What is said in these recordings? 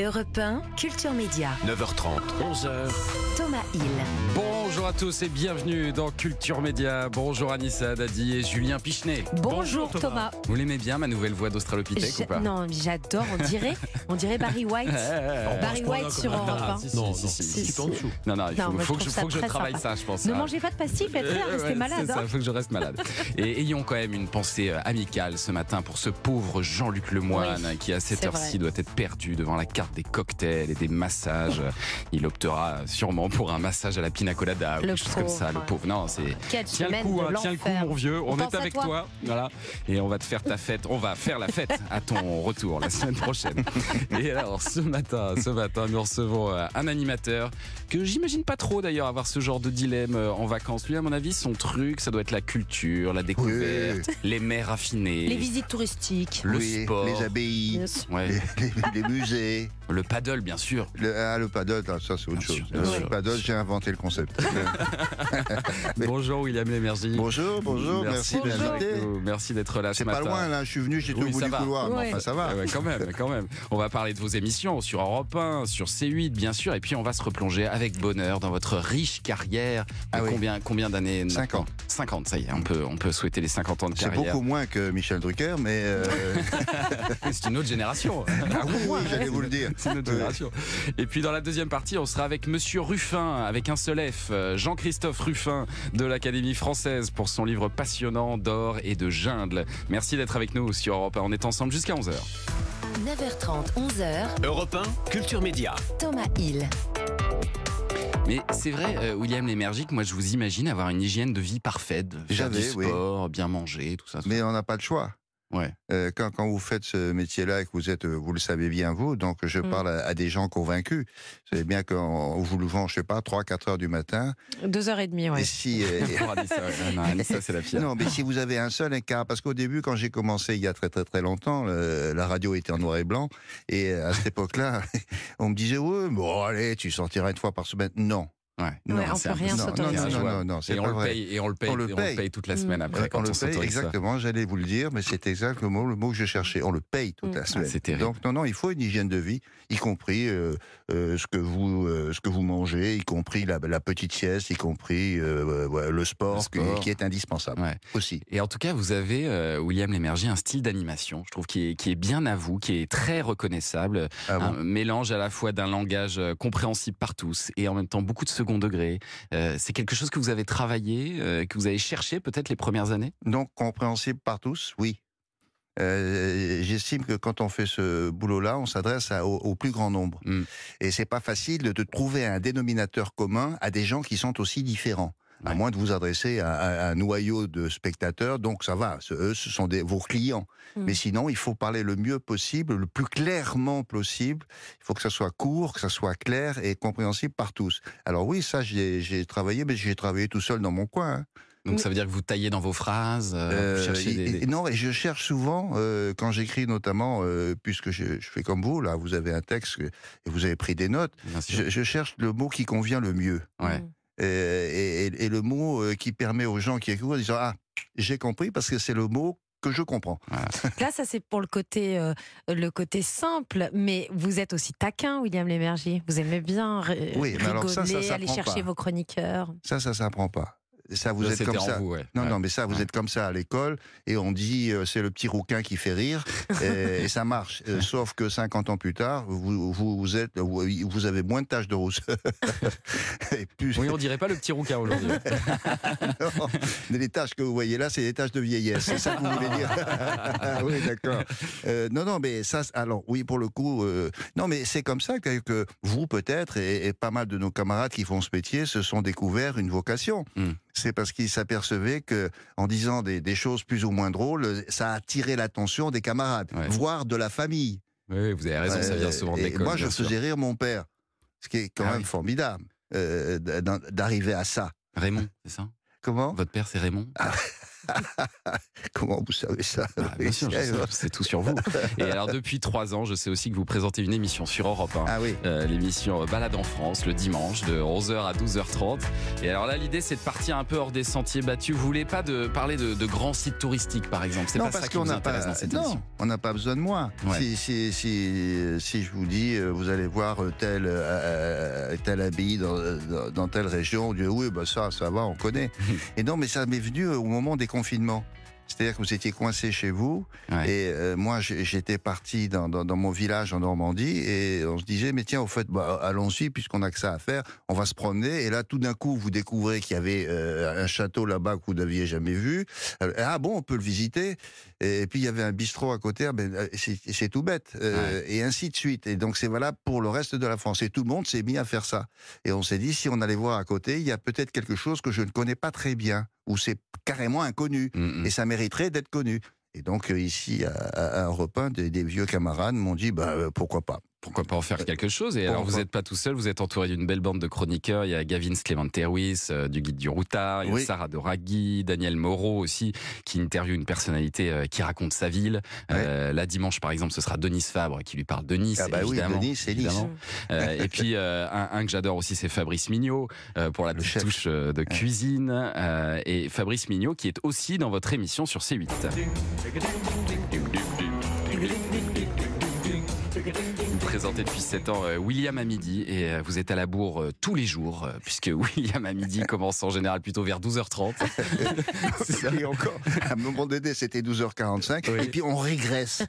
Europe 1, Culture Média. 9h30, 11h. Thomas Hill. Bonjour à tous et bienvenue dans Culture Média. Bonjour Anissa Dadi et Julien Pichenet. Bonjour, Thomas. Vous l'aimez bien ma nouvelle voix d'Australopithèque ou pas? Non, j'adore. On dirait, on dirait Barry White. Barry White sur Europe Ah, 1. si, si, Non, si, non, si, si, si, si. si. Non, non, il faut, que, je, ça faut que je travaille sympa. ça, je pense. Ne hein. mangez pas de pastilles, faites Euh, ouais, restez malade. Ça, hein. faut que je reste malade. Et ayons quand même une pensée euh, amicale ce matin pour ce pauvre Jean-Luc Lemoine Oui, qui à cette heure-ci doit être perdu devant la carte des cocktails et des massages. Il optera sûrement pour un massage à la colada ou Le quelque chose comme ça. Le pauvre. non, c'est Tiens le semaine coup, hein, tiens le coup, mon vieux. On, On est avec toi. toi. Voilà. Et on va te faire ta fête. On va faire la fête à ton retour la semaine prochaine. Et alors, ce matin, ce matin, nous recevons euh, un animateur que j'imagine pas trop d'ailleurs avoir ce genre de dilemme euh, en vacances. Lui, à mon avis, son truc, ça doit être la culture, la découverte, les mers raffinées, Les visites touristiques. le Oui, sport, les abbayes, ouais, les, les- les musées. le paddle, bien sûr. Le, ah, le paddle, ça c'est autre Bien chose. sûr, le paddle, j'ai inventé le concept. Bonjour, William Lémergie. bonjour, bonjour, merci, d'être. Merci d'être là ce C'est pas matin. loin là, je suis venu, j'étais Oui, au bout du va. couloir, mais Ouais. enfin ça va. Ouais, quand même, quand même. On va parler de vos émissions sur Europe 1, sur C8, bien sûr, et puis on va se replonger avec bonheur dans votre riche carrière. Ah oui. combien, combien d'années maintenant 50. 50, ça y est, on peut, on peut souhaiter les 50 ans de C'est carrière. beaucoup moins que Michel Drucker, mais euh, C'est une autre génération. ah oui, oui, j'allais vous le dire. C'est notre Ouais. génération. Et puis dans la deuxième partie, on sera avec Monsieur Ruffin, avec un seul F, Jean-Christophe Ruffin de l'Académie française pour son livre passionnant d'or et de jungle. Merci d'être avec nous sur Europe 1. On est ensemble jusqu'à 11h. 9h30, 11h. Europe 1, Culture Média. Thomas Hill. Mais c'est vrai, euh, William Lémergique, moi je vous imagine avoir une hygiène de vie parfaite, faire du oui. sport, bien manger, tout ça. tout Mais on n'a pas le choix. Ouais. Euh, quand, quand vous faites ce métier-là et que vous êtes, euh, vous le savez bien vous, donc je Mm. parle à, à des gens. Vous savez bien qu'on vous le vend, je sais pas, 3 4 heures du matin. Deux heures et demie, ouais. Et si, euh, ça, ouais. Non, Anissa, c'est la pire. Non, mais si vous avez un seul écart, parce qu'au début, quand j'ai commencé il y a très très très longtemps, le- la radio était en noir et blanc, et à cette époque-là, on me disait ouais, bon allez, tu sortiras une fois par semaine. Non, Ouais. Ouais, on c'est peut rien non, non, s'autoriser. non, non, non, non, c'est Et on pas le vrai. paye, et on le paye, On le paye. toute la Mm. semaine après Ouais, quand on on, le paye, exactement. J'allais vous le dire, mais c'est exact le mot, le mot que je cherchais. On le paye toute la Ah, semaine. c'est terrible. Donc non, non, il faut une hygiène de vie, y compris euh, euh, ce que vous euh, ce que vous mangez, y compris la, la petite sieste, y compris euh, ouais, le, sport, Le sport. Qui, qui est indispensable Ouais. aussi. Et en tout cas, vous avez, euh, William Lémergie, un style d'animation, je trouve, qui est, qui est bien à vous, qui est très reconnaissable. Ah bon un mélange à la fois d'un langage euh, compréhensible par tous et en même temps beaucoup de second degré. Euh, c'est quelque chose que vous avez travaillé, euh, que vous avez cherché peut-être les premières années? Donc compréhensible par tous, oui. Euh, J'estime que quand on fait ce boulot-là, on s'adresse au, au plus grand nombre. Mm. Et c'est pas facile de trouver un dénominateur commun à des gens qui sont aussi différents. À Ouais. moins de vous adresser à, à- à un noyau de spectateurs, donc ça va. Ce- Eux, ce sont des, vos clients. Mm. Mais sinon, il faut parler le mieux possible, le plus clairement possible. Il faut que ça soit court, que ça soit clair et compréhensible par tous. Alors oui, ça, j'ai travaillé, mais j'ai travaillé tout seul dans mon coin. hein. Donc ça veut dire que vous taillez dans vos phrases, euh, Euh, vous cherchez et- des, et- des- Non, et je cherche souvent, euh, quand j'écris notamment, euh, puisque je, je fais comme vous, là, vous avez un texte et vous avez pris des notes, je, je cherche le mot qui convient le mieux. Ouais. Et, et- et le mot euh, qui permet aux gens qui écoutent de dire Ah, j'ai compris parce que c'est le mot que je comprends. Là, ça c'est pour le côté, euh, le côté simple, mais vous êtes aussi taquin, William Lémergie. Vous aimez bien ri- Oui, mais alors ça, ça rigoler, aller chercher pas. vos chroniqueurs. Ça, ça s'apprend pas. Ça, vous Là, êtes comme ça. vous, ouais. Non, Ouais. non, mais ça, vous Ouais. êtes comme ça à l'école et on dit euh, c'est le petit rouquin qui fait rire et, et ça marche. Euh, sauf que 50 ans plus tard, vous, vous, vous êtes, vous, vous avez moins de taches de rousseur. et plus, Oui, on dirait pas le petit rouquin aujourd'hui. Non, mais les tâches que vous voyez là, c'est des tâches de vieillesse. C'est ça que vous voulez dire Oui, d'accord. Euh, non, non, mais ça, alors oui, pour le coup, non, mais c'est comme ça que, que vous peut-être et, et pas mal de nos camarades qui font ce métier se sont découverts une vocation. Mm. C'est parce qu'ils s'apercevaient que, en disant des, des choses plus ou moins drôles, ça a attiré l'attention des camarades, Ouais. voire de la famille. oui, vous avez raison, ça vient Euh, souvent de et l'école. Moi, je faisais rire mon père, ce qui est quand Ah même oui. formidable euh, d'arriver à ça. Raymond, c'est ça? Comment? Votre père, c'est Raymond? Ah. Comment vous savez ça Ah, bien sûr, je sais tout sur vous. Et alors depuis trois ans, je sais aussi que vous présentez une émission sur Europe 1. Ah oui. Euh, l'émission Balade en France le dimanche de 11h à 12h30. Et alors là, l'idée c'est de partir un peu hors des sentiers battus. Vous voulez pas de parler de, de grands sites touristiques par exemple? C'est non, pas parce ça qui qu'on vous n'a intéresse pas, dans cette non, émission. on n'a pas besoin de moi. Ouais. Si, si, si, si je vous dis, euh, vous allez voir euh, tel, euh, tel abbaye dans, dans, dans telle région, on dit oui, bah ça, ça va, on connaît. Et non, mais ça m'est venu au moment des confinements. C'est-à-dire que vous étiez coincé chez vous, Ouais. et euh, moi j'étais parti dans, dans, dans mon village en Normandie, et on se disait, mais tiens, au fait, bah, allons-y, puisqu'on a que ça à faire, on va se promener, et là tout d'un coup vous découvrez qu'il y avait euh, un château là-bas que vous n'aviez jamais vu. Euh, Ah bon, on peut le visiter. Et puis il y avait un bistrot à côté, ah ben, c'est tout bête, euh, et ainsi de suite. Et donc c'est valable pour le reste de la France. Et tout le monde s'est mis à faire ça. Et on s'est dit, si on allait voir à côté, il y a peut-être quelque chose que je ne connais pas très bien, ou c'est carrément inconnu, Mm, mm. et ça mériterait d'être connu. Et donc euh, ici, à, à, Europe 1, des, des vieux camarades m'ont dit, bah euh, pourquoi pas. Pourquoi pas en faire quelque chose Et alors, vous n'êtes pas tout seul, vous êtes entouré d'une belle bande de chroniqueurs. Il y a Gavin Clément-Terwis, euh, du Guide du Routard, il y a Oui. Sarah Doraghi, Daniel Moreau aussi, qui interviewe une personnalité euh, qui raconte sa ville. Euh, là, dimanche, par exemple, ce sera Denis Fabre qui lui parle de Nice, Ah bah oui, évidemment. C'est Nice. évidemment. Euh, et puis, euh, un, un que j'adore aussi, c'est Fabrice Mignot, euh, pour la petite touche euh, de cuisine. Euh, et Fabrice Mignot, qui est aussi dans votre émission sur C8. Vous présentez depuis 7 ans euh, William à midi et euh, vous êtes à la bourre euh, tous les jours puisque William à midi commence en général plutôt vers 12h30. C'est ça. Et encore, à un moment donné, c'était 12h45, Oui. et puis on régresse.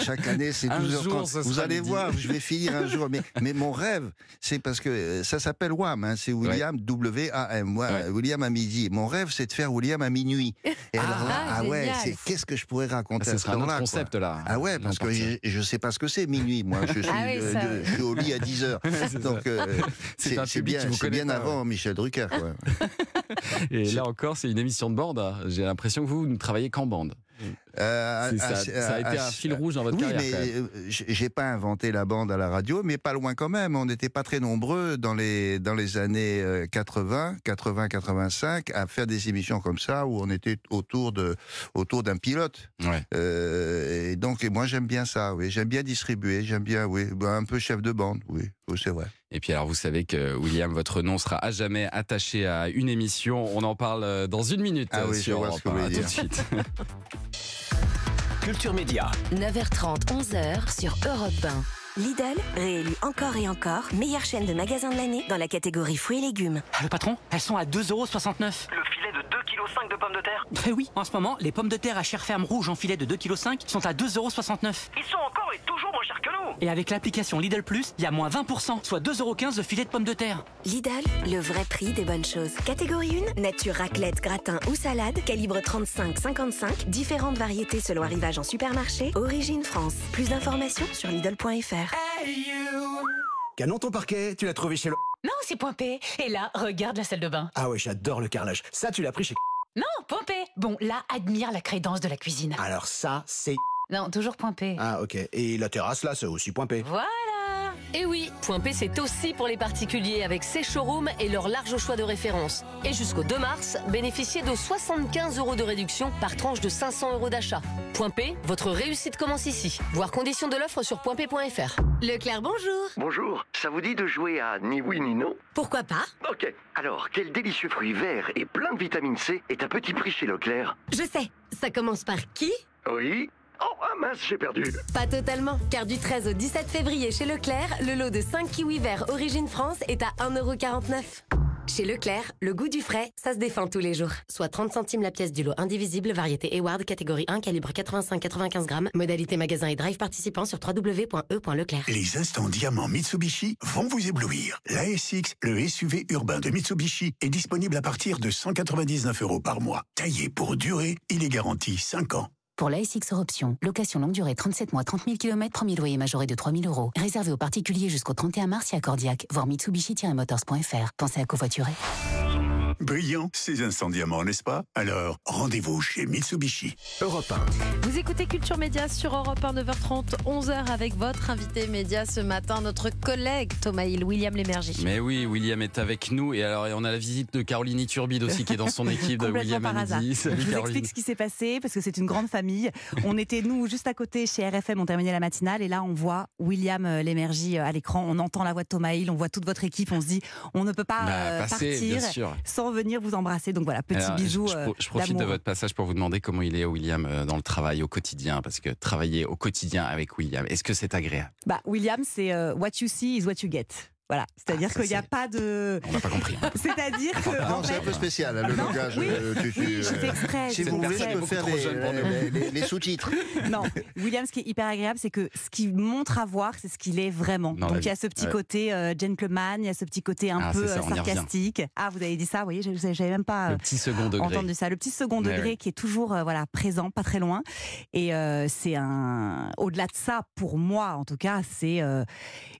Chaque année, c'est Un 12h30. jour, ce Vous allez midi. voir, je vais finir un jour. Mais, mais mon rêve, c'est parce que ça s'appelle WAM, hein, c'est William W-A-M, Ouais. William à midi. Mon rêve, c'est de faire William à minuit. Et alors là, Ah, ah ouais, c'est qu'est-ce que je pourrais raconter Ah, ce sera un quoi. concept là. Ah ouais, parce que je, je sais pas ce que c'est minuit, moi. Je suis, Ah oui, ça, de- oui. je suis au lit à 10 heures. Donc euh, C'est bien, pas, avant Michel Drucker. Quoi. Et là encore, c'est une émission de bande. hein. J'ai l'impression que vous ne travaillez qu'en bande. Euh, à- ça, à- ça a été à- un fil rouge dans votre oui, carrière. mais euh, j'ai pas inventé la bande à la radio, mais pas loin quand même. On n'était pas très nombreux dans les dans les années euh, 80, 80, 85 à faire des émissions comme ça où on était autour de autour d'un pilote. Ouais. Euh, et donc et moi j'aime bien ça. Oui, j'aime bien distribuer, j'aime bien oui, bah, un peu chef de bande. Oui, oui c'est vrai. Et puis alors, vous savez que William, votre nom sera à jamais attaché à une émission. On en parle dans une minute Ah oui, sur vois Europe ce que vous 1. À tout de suite. Culture Média. 9h30, 11h sur Europe 1. Lidl, réélu encore et encore meilleure chaîne de magasins de l'année dans la catégorie fruits et légumes. Ah, le patron, elles sont à 2,69€. Le filet de 2,5 kg de pommes de terre Eh oui, en ce moment, les pommes de terre à chair ferme rouge en filet de 2,5 kg sont à 2,69€. Ils sont encore et toujours moins chers que nous Et avec l'application Lidl Plus, il y a moins 20%, soit 2,15€ le filet de pommes de terre. Lidl, le vrai prix des bonnes choses. Catégorie 1, nature raclette, gratin ou salade, calibre 35-55, différentes variétés selon arrivage en supermarché, origine France. Plus d'informations sur Lidl.fr. Canon ton parquet, tu l'as trouvé chez le... Non, c'est Point P. Et là, regarde la salle de bain. Ah ouais, j'adore le carrelage. Ça, tu l'as pris chez... Bon, là, admire la crédence de la cuisine. Alors ça, c'est... Non, toujours Point P. Ah ok. Et la terrasse, là, c'est aussi point P. Voilà. Et oui, Point P c'est aussi pour les particuliers avec ses showrooms et leur large choix de références. Et jusqu'au 2 mars, bénéficiez de 75 euros de réduction par tranche de 500 euros d'achat. Point P, votre réussite commence ici. Voir conditions de l'offre sur pointp.fr. Leclerc, bonjour. Bonjour, ça vous dit de jouer à ni oui ni non? Pourquoi pas? Ok, alors quel délicieux fruit vert et plein de vitamine C est à petit prix chez Leclerc? Je sais, ça commence par qui? Oui Oh, ah mince, j'ai perdu Pas totalement, car du 13 au 17 février chez Leclerc, le lot de 5 kiwis verts Origine France est à 1,49€. Chez Leclerc, le goût du frais, ça se défend tous les jours. Soit 30 centimes la pièce du lot indivisible, variété Eward, catégorie 1, calibre 85-95 grammes, modalité magasin et drive participant sur www.e.leclerc. Les instants diamants Mitsubishi vont vous éblouir. L'ASX, le SUV urbain de Mitsubishi, est disponible à partir de 199 euros par mois. Taillé pour durer, il est garanti 5 ans. Pour l'ASX Option, location longue durée 37 mois, 30 000 km, premier loyer majoré de 3 000 euros. Réservé aux particuliers jusqu'au 31 mars et à Cordiac. Voir Mitsubishi-motors.fr. Pensez à covoiturer. Brillant, c'est un sans diamant, n'est-ce pas? Alors, rendez-vous chez Mitsubishi. Europe Vous écoutez Culture Média sur Europe 1, 9h30, 11h avec votre invité média ce matin, notre collègue Thomas Hill, William Lémergie. Mais oui, William est avec nous et alors on a la visite de Caroline Iturbide aussi qui est dans son équipe de Complètement William par hasard. Je vous Caroline. explique ce qui s'est passé parce que c'est une grande famille. On était nous juste à côté chez RFM, on terminait la matinale et là on voit William euh, Lémergie euh, à l'écran, on entend la voix de Thomas Hill, on voit toute votre équipe, on se dit on ne peut pas Bah, euh, passez, bien partir sûr. sans venir vous embrasser. Donc voilà, petit Alors. Je, je euh, je profite de votre passage pour vous demander comment il est William euh, dans le travail au quotidien parce que travailler au quotidien avec William, est-ce que c'est agréable? Bah, William, c'est euh, what you see is what you get. Voilà, c'est-à-dire Ah, qu'il n'y a pas de. On n'a pas compris. hein. C'est-à-dire que. Non, en c'est un peu spécial, hein, le Non, langage. oui, euh, tu- tu- oui, j'ai fait euh, exprès, Si vous voulez, je peux faire les, les- les- les sous-titres. Non, William, ce qui est hyper agréable, c'est que ce qu'il montre à voir, c'est ce qu'il est vraiment. Donc il y a ce petit Ouais. côté euh, gentleman, il y a ce petit côté un Ah, peu ça, sarcastique. Ah, vous avez dit ça, vous voyez, je j'avais même pas Le petit second degré. entendu ça. Le petit second degré ouais. qui est toujours euh, voilà présent, pas très loin. Et euh, c'est un. Au-delà de ça, pour moi, en tout cas, c'est euh,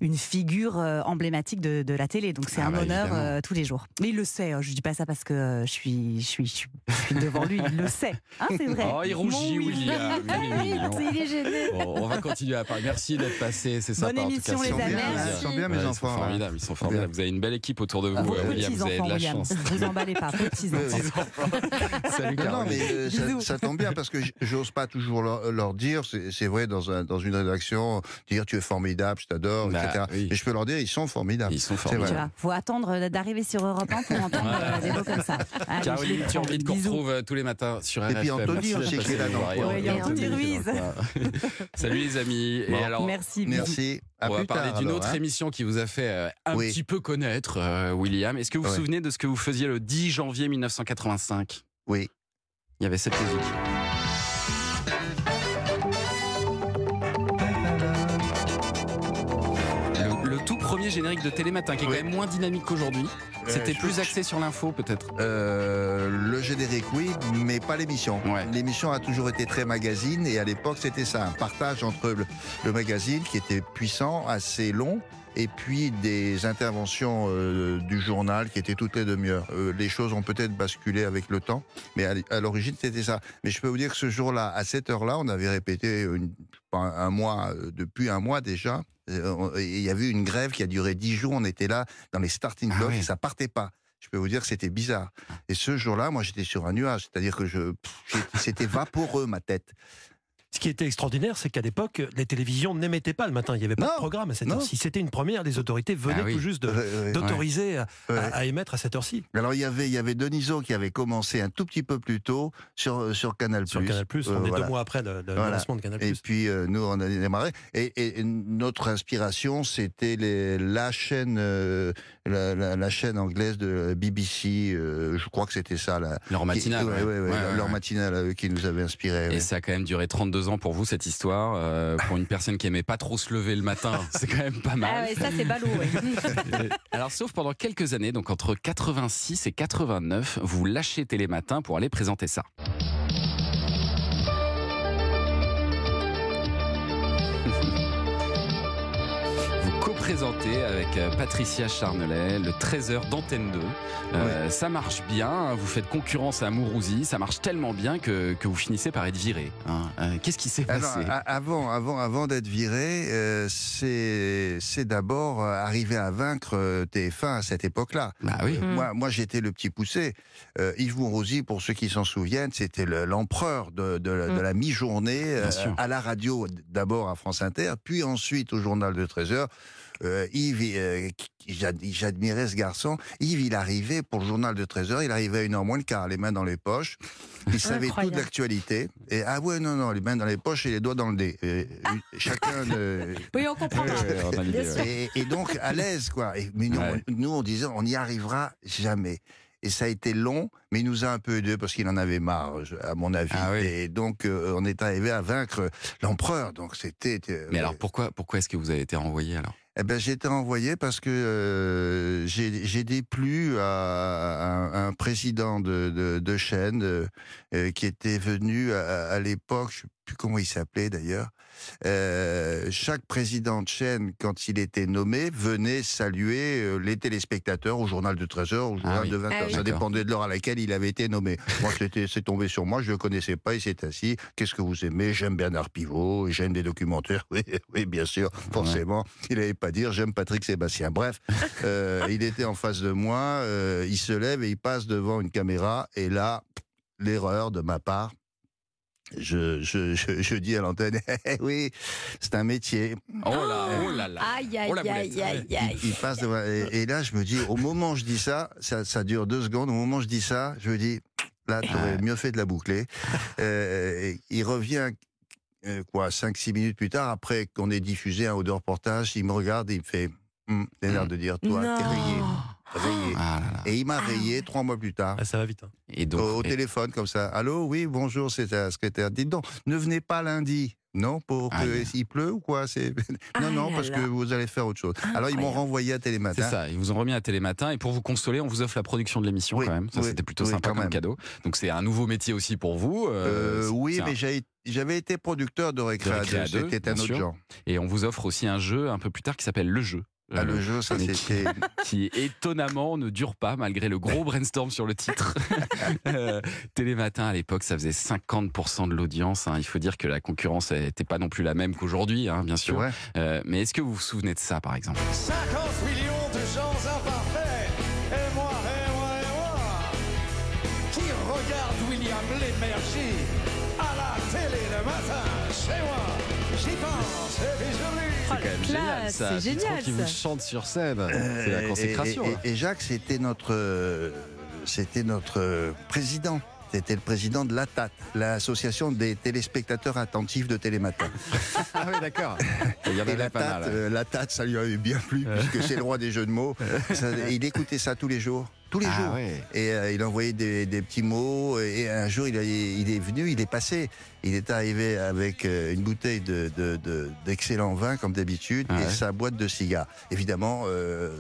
une figure euh, emblématique de, de la télé. Donc c'est Ah un bah, honneur euh, tous les jours. Mais il le sait. hein, je dis pas ça parce que euh, je suis, je suis, je suis, devant lui. Il le sait. Hein, c'est vrai. Oh, il rougit, William. Il est gêné. Bon, on va continuer à parler. Merci d'être passé, c'est Bonne sympa. émission, en tout les amis. Ils sont bien, mes Ouais, Ils enfants. sont hein. formidables, ils sont formidables. Vous avez une belle équipe autour de vous, William. Vous avez de la William. chance. Vous emballez pas, petits. Salut Non, mais euh, ça, tombe bien parce que j'ose pas toujours leur, leur dire, c'est c'est vrai, dans, un, dans une rédaction, dire tu es formidable, je t'adore, Bah, etc. oui. Mais je peux leur dire, ils sont formidables. Ils sont Tu formidables. vois, faut attendre d'arriver sur Europe 1 pour entendre Voilà. euh, des mots comme ça. Allez, je Caroline les prends. Turbide qu'on retrouve euh, tous les matins sur Et RFM. puis Anthony Merci aussi d'être qui est là dans. Et. Salut les amis. Et Bon. alors, Merci. Merci. À on va parler d'une autre hein. émission qui vous a fait euh, un Oui. petit peu connaître, euh, William. Est-ce que vous vous souvenez de ce que vous faisiez le 10 janvier 1985 Oui. Il y avait cette musique. Premier générique de Télématin, qui est Oui. quand même moins dynamique qu'aujourd'hui. C'était je- plus axé sur l'info, peut-être? Euh, le générique, oui, mais pas l'émission. Ouais. L'émission a toujours été très magazine et à l'époque, c'était ça, un partage entre le, le magazine qui était puissant, assez long, et puis des interventions euh, du journal qui étaient toutes les demi-heures. Euh, les choses ont peut-être basculé avec le temps, mais à, l'origine, c'était ça. Mais je peux vous dire que ce jour-là, à cette heure-là, on avait répété une- un, mois, euh, depuis un mois déjà. Euh, Il y avait une grève qui a duré dix jours. On était là dans les starting Ah blocks oui. et ça partait pas. Je peux vous dire que c'était bizarre. Et ce jour-là, moi, j'étais sur un nuage. C'est-à-dire que je, c'était vaporeux ma tête. Ce qui était extraordinaire, c'est qu'à l'époque, les télévisions n'émettaient pas le matin. Il n'y avait pas Non, de programme à cette heure-ci. C'était une première. Les autorités venaient Ah oui. tout juste Euh, euh, d'autoriser à, ouais. à émettre à cette heure-ci. Alors il y avait, il y avait Deniso qui avait commencé un tout petit peu plus tôt sur sur Canal+. Sur Canal+, on Euh, est voilà. deux mois après le, le Voilà. lancement de Canal+. Et puis euh, nous on a démarré. Et, et- et notre inspiration c'était la chaîne euh, la, la- la chaîne anglaise de BBC. euh, je crois que c'était ça. La, Leur matinale. Qui, ouais, ouais, ouais, Ouais, ouais, leur ouais. matinale euh, qui nous avait inspiré. Et ouais. ça a quand même duré 32 ans pour vous, cette histoire. Euh, pour une personne qui aimait pas trop se lever le matin, c'est quand même pas Ah mal. ouais, ça c'est ballot. ouais. Alors, sauf pendant quelques années, donc entre 86 et 89, vous lâchez Télématin pour aller présenter ça. Vous co-présentez avec euh, Patricia Charnelet le 13h d'Antenne 2. Euh, Ça marche bien, hein, vous faites concurrence à Mourouzi, ça marche tellement bien que, que vous finissez par être viré. hein. Euh, Qu'est-ce qui s'est Alors, passé? a- avant, avant, avant d'être viré, euh, c'est, c'est d'abord arriver à vaincre euh, TF1 à cette époque-là. Bah oui. Euh, Moi, moi, j'étais le petit poussé. Euh, Yves Mourouzi, pour ceux qui s'en souviennent, c'était le- l'empereur de, de la- de la mi-journée euh, à la radio, d'abord à France Inter, puis ensuite au journal de 13 heures. Euh, Yves, euh, j'admirais ce garçon. Yves, il arrivait pour le journal de 13 heures, il arrivait à une heure moins le quart, les mains dans les poches. Il savait tout Incroyable. de l'actualité. Et ah ouais, non, non, les mains dans les poches et les doigts dans le nez. Euh, chacun. de- Oui, on comprend. Et, et donc à l'aise, quoi. Et, mais nous, Ouais. on, nous, on disait, on n'y arrivera jamais. Et ça a été long, mais il nous a un peu aidé parce qu'il en avait marre, à mon avis. Ah oui. Et donc, euh, on est arrivé à vaincre l'empereur. Donc, c'était. euh, Mais alors pourquoi, pourquoi est-ce que vous avez été renvoyé alors? Eh ben, j'ai été envoyé parce que euh, j'ai déplu à, un- un président de, de, de chaîne euh, qui était venu à, à l'époque, je sais plus comment il s'appelait d'ailleurs. Euh, chaque président de chaîne, quand il était nommé, venait saluer euh, les téléspectateurs au journal de 13h, au journal oui. de 20h. Ah oui. Ça dépendait de l'heure à laquelle il avait été nommé. Moi, c'est tombé sur moi, je ne le connaissais pas, il s'est assis. Qu'est-ce que vous aimez? J'aime Bernard Pivot, j'aime des documentaires. Oui, oui, bien sûr, forcément. Il n'allait pas dire j'aime Patrick Sébastien. Bref, euh, il était en face de moi, euh, il se lève et il passe devant une caméra, et là, l'erreur de ma part. Je, je, je, je dis à l'antenne, oui, c'est un métier. Oh là, oh là là. Aïe, aïe, Oh, aïe, aïe, Il, aïe. il passe devant, et, et là, je me dis, au moment où je dis ça, ça, ça dure deux secondes, au moment où je dis ça, je me dis, là, tu aurais mieux fait de la boucler. Euh, et il revient, euh, quoi, 5-6 minutes plus tard, après qu'on ait diffusé un haut de reportage, il me regarde et il me fait, Hum, t'as l'air de dire, toi, t'es rayé. Rayé. Ah là là. Et il m'a rayé trois mois plus tard. Ah, ça va vite. hein. Et donc, Au, au et- téléphone, comme ça. Allô, oui, bonjour, c'est la secrétaire. Dites donc, ne venez pas lundi. Non, pour que Aïe. s'il pleut ou quoi c'est Non, Ah non, là parce là. que vous allez faire autre chose. Alors ils m'ont renvoyé à c'est Télématin. ça, ils vous ont remis à Télématin et pour vous consoler, on vous offre la production de l'émission Oui, quand même. Ça, oui, c'était plutôt oui, sympa quand comme même. cadeau. Donc c'est un nouveau métier aussi pour vous. euh, Euh, c'est- oui, c'est un- mais j'ai- j'avais été producteur de Récré De à Récré à deux. deux, C'était un autre sûr. genre. Et on vous offre aussi un jeu un peu plus tard qui s'appelle Le Jeu. Ah, le jeu, ça c'était. qui étonnamment ne dure pas malgré le gros brainstorm sur le titre. Euh, Télématin à l'époque, ça faisait 50% de l'audience. hein. Il faut dire que la concurrence n'était pas non plus la même qu'aujourd'hui, hein, bien sûr. Euh, mais est-ce que vous vous souvenez de ça, par exemple? 50 millions C'est génial, c'est qui vous chante sur scène. c'est Euh, la consécration. Et, et- hein. et Jacques, c'était notre, euh, c'était notre euh, président. C'était le président de l'ATAT, l'association des téléspectateurs attentifs de Télématin. Ah oui, d'accord. Il y en avait la pas tate, mal. euh, la tate, ça lui avait bien plu, puisque c'est le roi des jeux de mots. Ça- il écoutait ça tous les jours. Tous les Ah jours. ouais. Et euh, il envoyait des, des petits mots. Et un jour, il, a- il est venu, il est passé. Il est arrivé avec euh, une bouteille de, de- de- d'excellent vin, comme d'habitude, Ah et ouais. sa boîte de cigares. Évidemment, euh,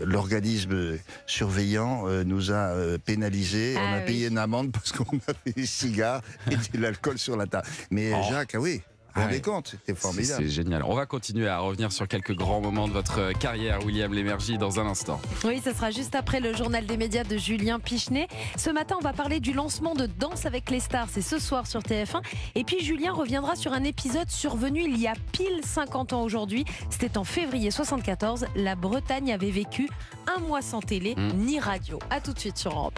l'organisme surveillant euh, nous a euh, pénalisés. Ah On a oui. payé une amende parce qu'on avait des cigares et de l'alcool sur la table. Mais Oh. Jacques, ah oui, rendez ouais. compte, c'était formidable. C'est génial. On va continuer à revenir sur quelques grands moments de votre carrière, William Lémergie, dans un instant. Oui, ce sera juste après le journal des médias de Julien Pichenet. Ce matin, on va parler du lancement de Danse avec les stars. C'est ce soir sur TF1. Et puis Julien reviendra sur un épisode survenu il y a pile 50 ans aujourd'hui. C'était en février 74. La Bretagne avait vécu un mois sans télé Mmh. ni radio. À tout de suite sur Europe 1.